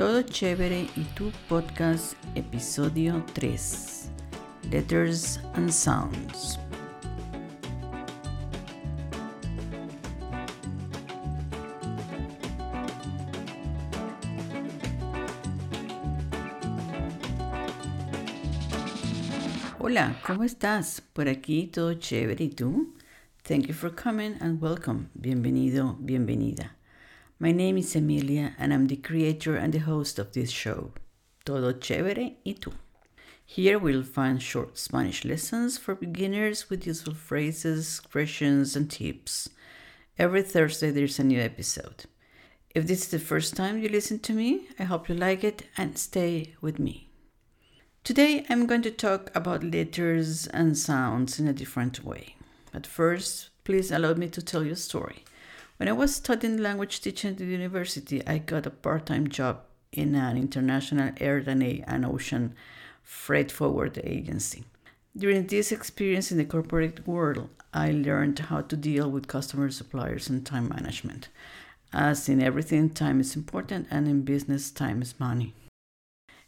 Todo chévere y tu podcast episodio 3. Letters and Sounds. Hola, ¿cómo estás? Por aquí todo chévere y tú? Thank you for coming and welcome. Bienvenido, bienvenida. My name is Emilia and I'm the creator and the host of this show. Todo chévere y tú. Here we'll find short Spanish lessons for beginners with useful phrases, expressions, and tips. Every Thursday there's a new episode. If this is the first time you listen to me, I hope you like it and stay with me. Today I'm going to talk about letters and sounds in a different way. But first, please allow me to tell you a story. When I was studying language teaching at the university, I got a part time job in an international air and ocean freight forward agency. During this experience in the corporate world, I learned how to deal with customers, suppliers, and time management. As in everything, time is important, and in business, time is money.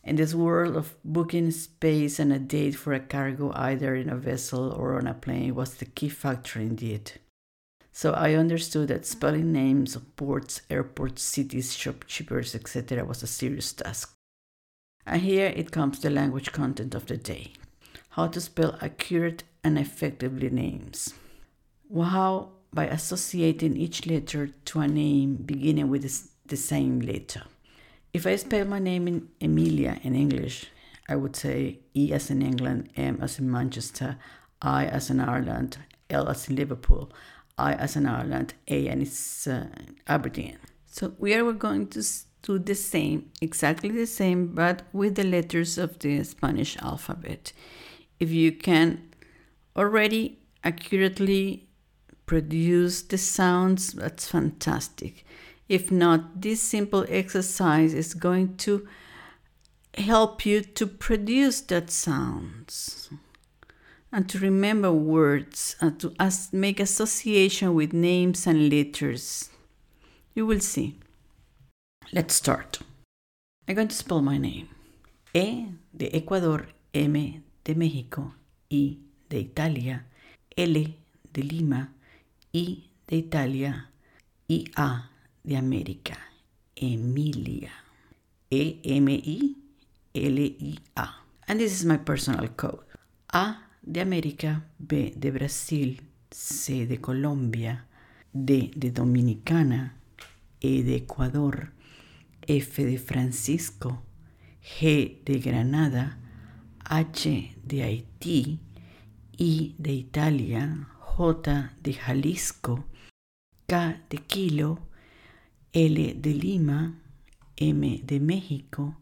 In this world of booking space and a date for a cargo, either in a vessel or on a plane, was the key factor indeed. So I understood that spelling names of ports, airports, cities, shopkeepers, etc. was a serious task. And here it comes the language content of the day how to spell accurate and effectively names. How? By associating each letter to a name beginning with the same letter. If I spell my name in Emilia in English, I would say E as in England, M as in Manchester, I as in Ireland, L as in Liverpool, I as in Ireland, A and it's uh, Aberdeen. So we are going to do the same, exactly the same, but with the letters of the Spanish alphabet. If you can already accurately produce the sounds, that's fantastic. If not, this simple exercise is going to help you to produce that sounds and to remember words and to as make association with names and letters. You will see. Let's start. I'm going to spell my name. E de Ecuador, M de México, I de Italia, L de Lima, I de Italia, I A de América, Emilia. E M I L I A. And this is my personal code. A de América, B de Brasil, C de Colombia, D de Dominicana, E de Ecuador, F de Francisco, G de Granada, H de Haití, I de Italia, J de Jalisco, K de Kilo, L de Lima, M de México,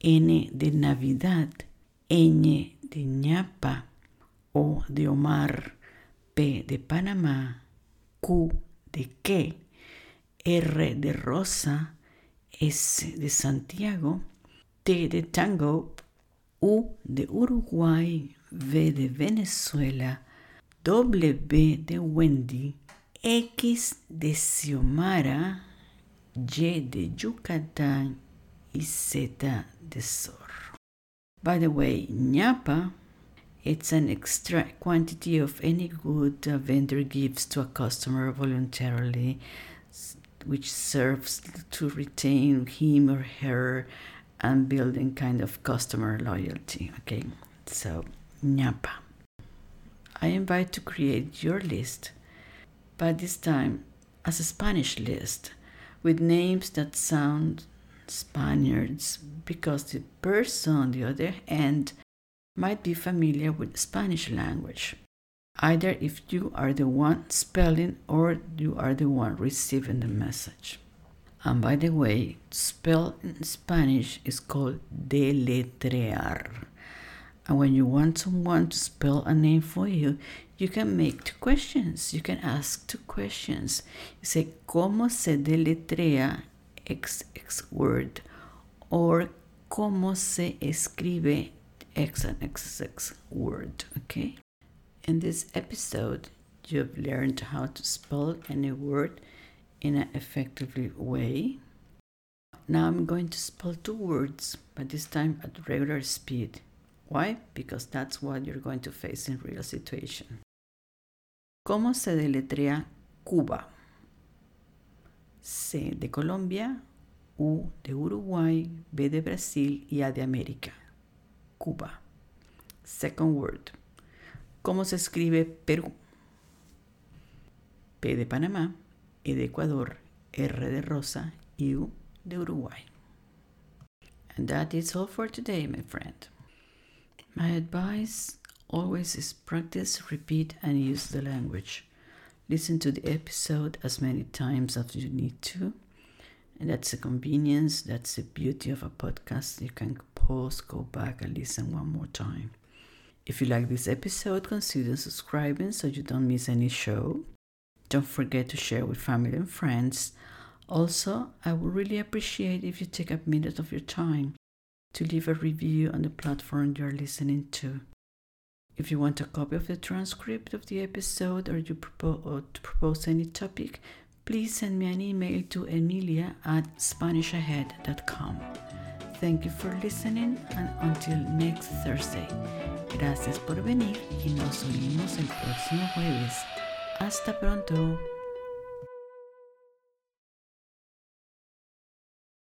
N de Navidad, Ñ de ñapa, O de Omar, P de Panamá, Q de qué, R de Rosa, S de Santiago, T de Tango, U de Uruguay, V de Venezuela, W de Wendy, X de Xiomara, Y de Yucatán y Z de Sor. By the way, ñapa it's an extra quantity of any good a vendor gives to a customer voluntarily, which serves to retain him or her and building kind of customer loyalty. Okay, so ñapa. I invite to create your list, but this time as a Spanish list with names that sound Spaniards because the person on the other hand might be familiar with Spanish language, either if you are the one spelling or you are the one receiving the message. And by the way, spell in Spanish is called deletrear. And when you want someone to spell a name for you, you can make two questions. You can ask two questions. You say, ¿Cómo se deletrea XX word? Or, ¿Cómo se escribe X and XX word, okay? In this episode, you've learned how to spell any word in an effective way. now I'm going to spell two words, but this time at regular speed. Why? Because that's what you're going to face in real situation. ¿Cómo se deletrea Cuba? C de Colombia, U de Uruguay, B de Brasil y A de América. Cuba. Second word. ¿Cómo se escribe Perú? P de Panamá, E de Ecuador, R de Rosa U de Uruguay. And that is all for today, my friend. My advice always is practice, repeat, and use the language. Listen to the episode as many times as you need to. And that's a convenience, that's the beauty of a podcast. You can pause, go back, and listen one more time. If you like this episode, consider subscribing so you don't miss any show. Don't forget to share with family and friends. Also, I would really appreciate if you take a minute of your time to leave a review on the platform you're listening to. If you want a copy of the transcript of the episode or you propose, or to propose any topic, please send me an email to emilia at spanishahead.com. Thank you for listening and until next Thursday. Gracias por venir y nos oímos el próximo jueves. Hasta pronto.